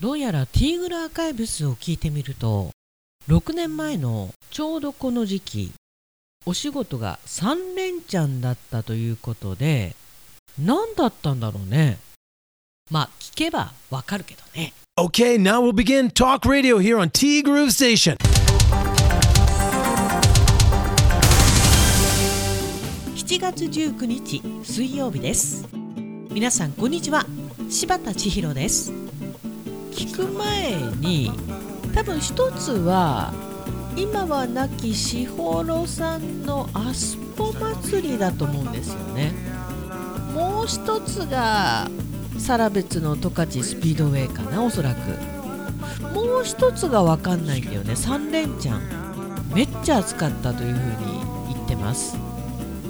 どうやらティーグルアーカイブスを聞いてみると6年前のちょうどこの時期お仕事が3連チャンだったということで何だったんだろうね。まあ聞けばわかるけどね。Okay, now we'll begin talk radio here on T Groove Station. 7月19日水曜日です。皆さんこんにちは。柴田千尋です聞く前に多分一つは今は亡きしほろさんのアスポ祭りだと思うんですよね。もう一つがサラベツの十勝スピードウェイかなおそらく。もう一つが分かんないんだよね。3連チャン。めっちゃ暑かったというふうに言ってます。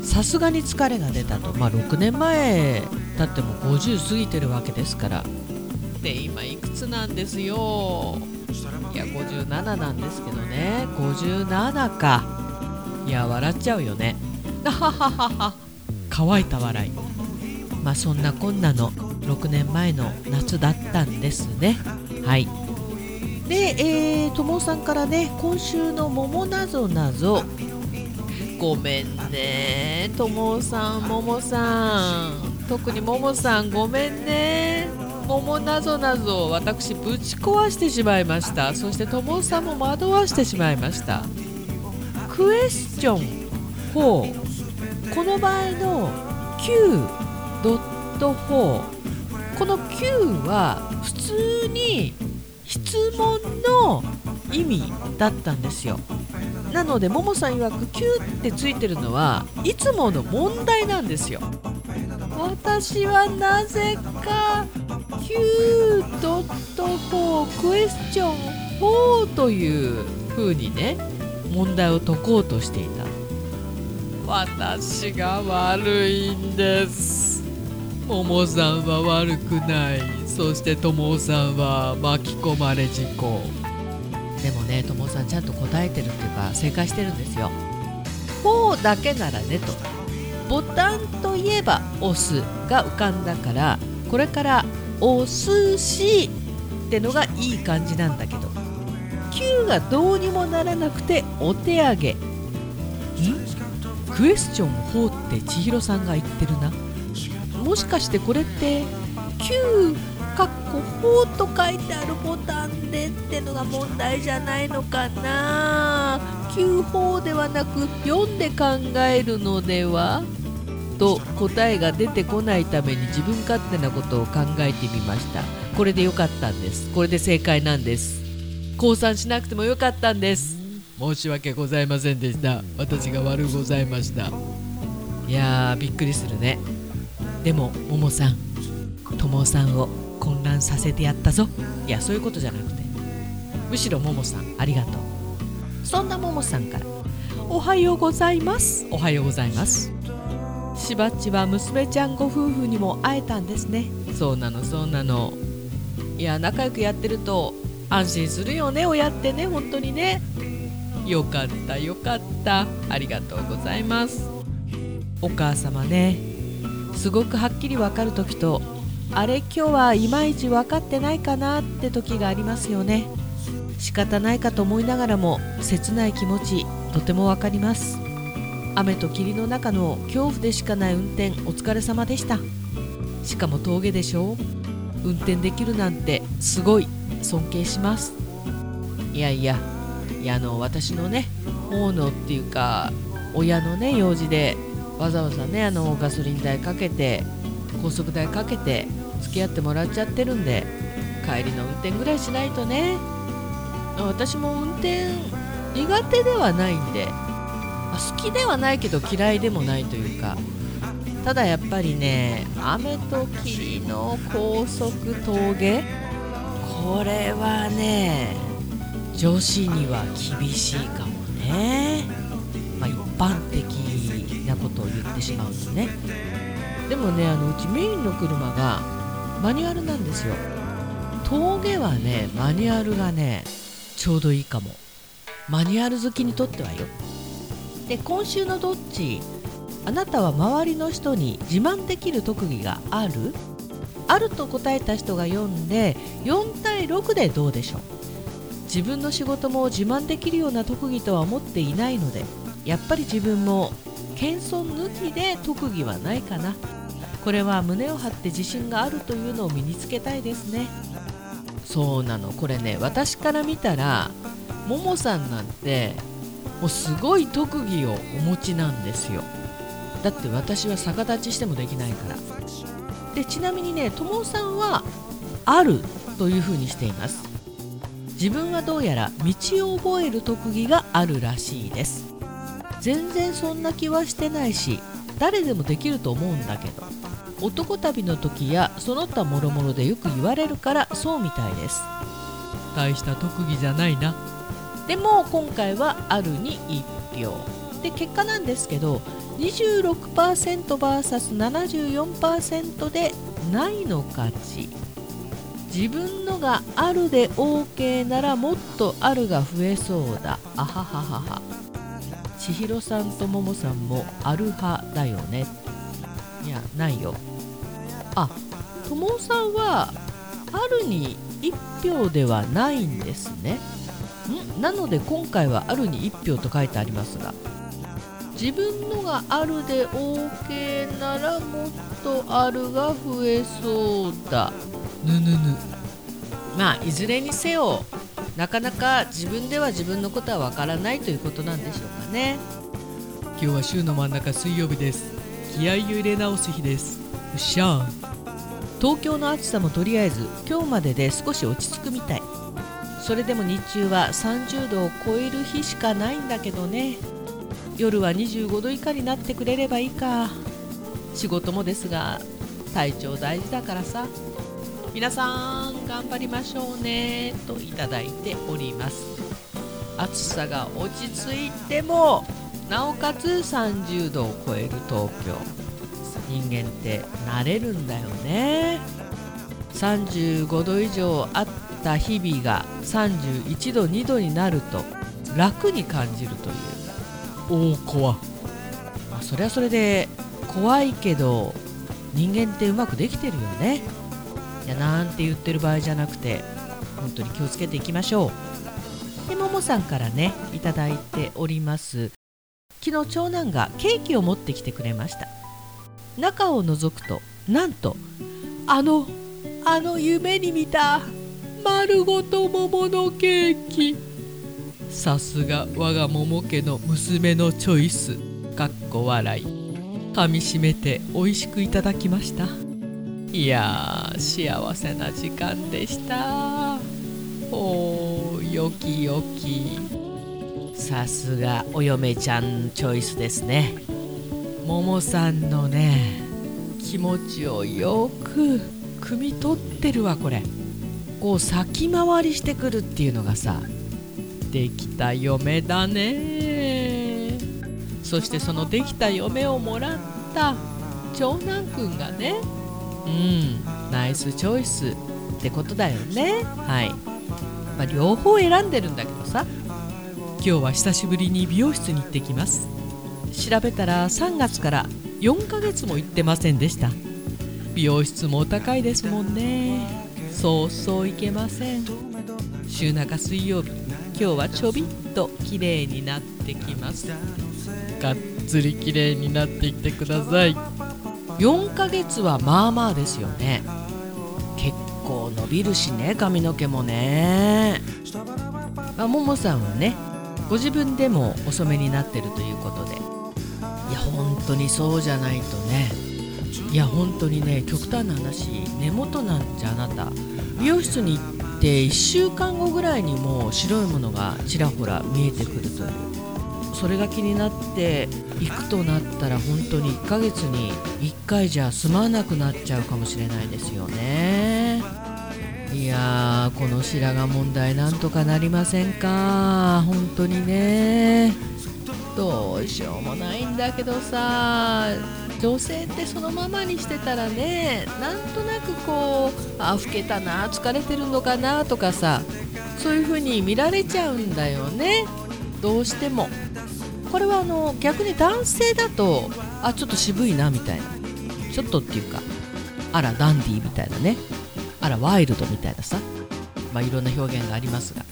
さすがに疲れが出たと。まあ6年前だっても50過ぎてるわけですから。で今いくつなんですよ。いや57なんですけどね。57か。いや笑っちゃうよね。あはははは乾いた笑い。まあそんなこんなの6年前の夏だったんですね。はい。でえー、ともさんからね今週の「桃なぞなぞ」ごめんねともさんももさん。特にももさんごめんね。桃なぞなぞ私ぶち壊してしまいました。そしてともさんも惑わしてしまいました。クエスチョン4この場合の Q.4 この Q は普通に質問の意味だったんですよ。なのでももさん曰く Q ってついてるのはいつもの問題なんですよ。私はなぜか Q.4 クエスチョン4という風にね問題を解こうとしていた私が悪いんですももさんは悪くないそしてともさんは巻き込まれ事故でもねともさんちゃんと答えてるっていうか正解してるんですよ4だけならねとボタンといえば押すが浮かんだからこれからお寿司ってのがいい感じなんだけど9がどうにもならなくてお手上げ。ん？クエスチョン4って千尋さんが言ってるな。もしかしてこれって9かっこ4と書いてあるボタンでってのが問題じゃないのかな。9法ではなく読んで考えるのでは？と答えが出てこないために自分勝手なことを考えてみました。これでよかったんです。これで正解なんです。降参しなくてもよかったんです。申し訳ございませんでした。私が悪うございました。いやーびっくりするね。でもももさんともさんを混乱させてやったぞ。いやそういうことじゃなくて。むしろももさんありがとう。そんなももさんからおはようございます。おはようございます。しばっちは娘ちゃんご夫婦にも会えたんですね。そうなのそうなの。いや仲良くやってると安心するよね親ってね本当にね。よかったよかった。ありがとうございます。お母様ねすごくはっきり分かる時とあれ今日はいまいち分かってないかなって時がありますよね。仕方ないかと思いながらも切ない気持ちとても分かります。雨と霧の中の恐怖でしかない運転お疲れ様でした。しかも峠でしょ。う運転できるなんてすごい尊敬します。いやいやいやあの私のね大野っていうか親のね用事でわざわざねあのガソリン代かけて高速代かけて付き合ってもらっちゃってるんで帰りの運転ぐらいしないとね。私も運転苦手ではないんで好きではないけど嫌いでもないというかただやっぱりね雨と霧の高速峠これはね女子には厳しいかもね、まあ、一般的なことを言ってしまうとね。でもねあのうちメインの車がマニュアルなんですよ。峠はねマニュアルがねちょうどいいかも。マニュアル好きにとってはよ。で今週のどっち？あなたは周りの人に自慢できる特技がある？あると答えた人が4で4対6でどうでしょう？自分の仕事も自慢できるような特技とは思っていないのでやっぱり自分も謙遜抜きで特技はないかな。これは胸を張って自信があるというのを身につけたいですね。そうなの。これね私から見たらももさんなんてもうすごい特技をお持ちなんですよ。だって私は逆立ちしてもできないから。でちなみにねともさんはあるというふうにしています。自分はどうやら道を覚える特技があるらしいです。全然そんな気はしてないし誰でもできると思うんだけど。男旅の時やその他もろもろでよく言われるからそうみたいです。大した特技じゃないな。でも今回はあるに1票。で結果なんですけど 26%vs74% でないの勝ち。自分のがあるで OK ならもっとあるが増えそうだ。あはははは千尋さんとももさんもある派だよね。いやないよ。あともさんはあるに1票ではないんですね。なので今回はあるに1票と書いてありますが自分のがあるで OK ならもっとあるが増えそうだ。ぬぬぬ。まあいずれにせよなかなか自分では自分のことはわからないということなんでしょうかね。今日は週の真ん中水曜日です。気合を入れ直す日です。うっしゃ東京の暑さもとりあえず今日までで少し落ち着くみたいそれでも日中は30度を超える日しかないんだけどね。夜は25度以下になってくれればいいか。仕事もですが体調大事だからさ。皆さん頑張りましょうね。といただいております。暑さが落ち着いてもなおかつ30度を超える東京。人間って慣れるんだよね。35度以上あってた日々が31度2度になると楽に感じるという。おお怖まあそれはそれで怖いけど人間ってうまくできてるよね。いやなんて言ってる場合じゃなくて本当に気をつけていきましょう。でももさんからねいただいております。昨日長男がケーキを持ってきてくれました。中を覗くとなんとあのあの夢に見た丸ごと桃のケーキ。さすが我が桃家の娘のチョイス。かっこ笑い。噛みしめて美味しくいただきました。いやー幸せな時間でした。おーよきよき。さすがお嫁ちゃんチョイスですね。ももさんのね気持ちをよく汲み取ってるわこれ。こう先回りしてくるっていうのがさできた嫁だね。そしてそのできた嫁をもらった長男くんがねうんナイスチョイスってことだよね。はい、まあ、両方選んでるんだけどさ今日は久しぶりに美容室に行ってきます。調べたら3月から4ヶ月も行ってませんでした。美容室もお高いですもんね。そうそういけません。週中水曜日今日はちょびっと綺麗になってきます。がっつり綺麗になっていってください。4ヶ月はまあまあですよね。結構伸びるしね髪の毛もね。まあ、ももさんはねご自分でもお染めになってるということで。いや本当にそうじゃないとね。いや本当にね極端な話根元なんじゃあなた。美容室に行って1週間後ぐらいにもう白いものがちらほら見えてくるという。それが気になって行くとなったら本当に1ヶ月に1回じゃ済まなくなっちゃうかもしれないですよね。いやーこの白髪問題なんとかなりませんか。本当にね。どうしようもないんだけどさ。女性ってそのままにしてたらねなんとなくこうあ老けたな疲れてるのかなとかさそういう風に見られちゃうんだよね。どうしても。これはあの逆に男性だとあちょっと渋いなみたいな。ちょっとっていうかあらダンディーみたいなね。あらワイルドみたいなさ、まあ、いろんな表現がありますが。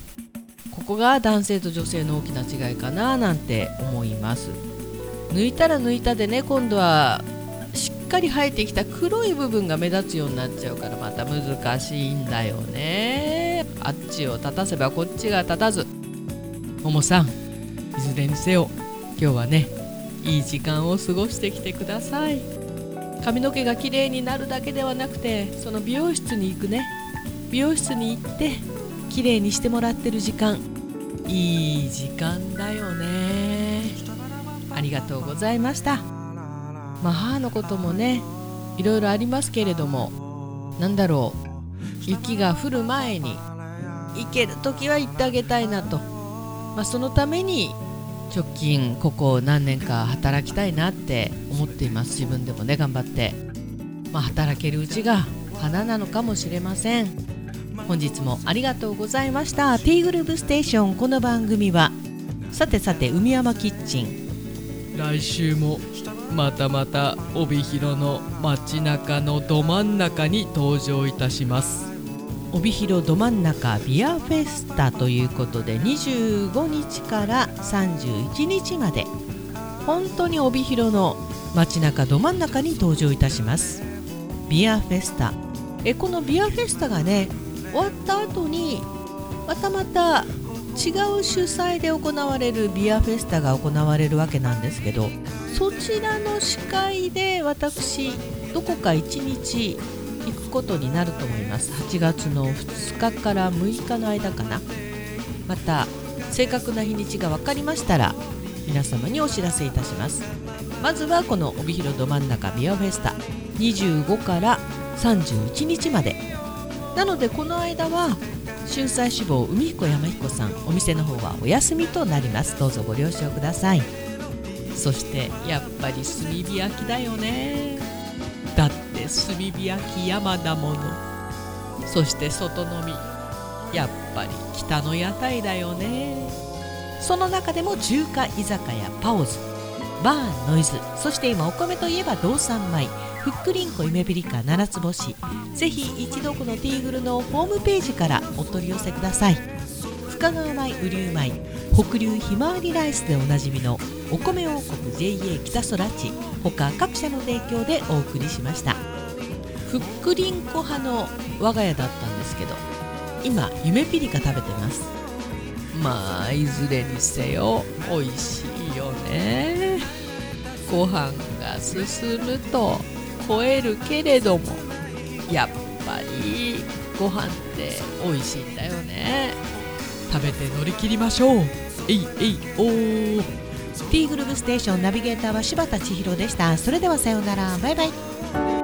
ここが男性と女性の大きな違いかななんて思います。抜いたら抜いたでね今度はしっかり生えてきた黒い部分が目立つようになっちゃうからまた難しいんだよね。あっちを立たせばこっちが立たず。ももさんいずれにせよ今日はねいい時間を過ごしてきてください。髪の毛が綺麗になるだけではなくてその美容室に行くね。美容室に行って綺麗にしてもらってる時間。いい時間だよね。りがとうございました。まあ母のこともねいろいろありますけれどもなんだろう雪が降る前に行ける時は行ってあげたいなと、まあ、そのために直近ここ何年か働きたいなって思っています。自分でもね頑張って、まあ、働けるうちが花なのかもしれません。本日もありがとうございました。ティーグループステーション。この番組はさてさて海山キッチン。来週もまたまた帯広の街中のど真ん中に登場いたします。帯広ど真ん中ビアフェスタということで25日から31日まで本当に帯広の街中ど真ん中に登場いたします。ビアフェスタ。えこのビアフェスタがね終わった後にまたまた違う主催で行われるビアフェスタが行われるわけなんですけどそちらの司会で私どこか1日行くことになると思います。8月の2日から6日の間かな。また正確な日にちが分かりましたら皆様にお知らせいたします。まずはこの帯広ど真ん中ビアフェスタ25から31日まで。なのでこの間は春菜志望海彦山彦さんお店の方はお休みとなります。どうぞご了承ください。そしてやっぱり炭火焼きだよね。だって炭火焼き山だもの。そして外飲み。やっぱり北の屋台だよね。その中でも中華居酒屋パオズ。バーノイズ。そして今お米といえば道産米。ふっくりんこ夢ピリカ七つ星。ぜひ一度このティーグルのホームページからお取り寄せください。深川米雨竜米。北流ひまわりライスでおなじみのお米王国 JA 北空地他各社の提供でお送りしました。ふっくりんこ派の我が家だったんですけど今夢ピリカ食べてます。まあいずれにせよ美味しいよね。ご飯が進むと超えるけれどもやっぱりご飯って美味しいんだよね。食べて乗り切りましょう。えいえいおー。T グループステーションナビゲーターは柴田千尋でした。それではさようなら。バイバイ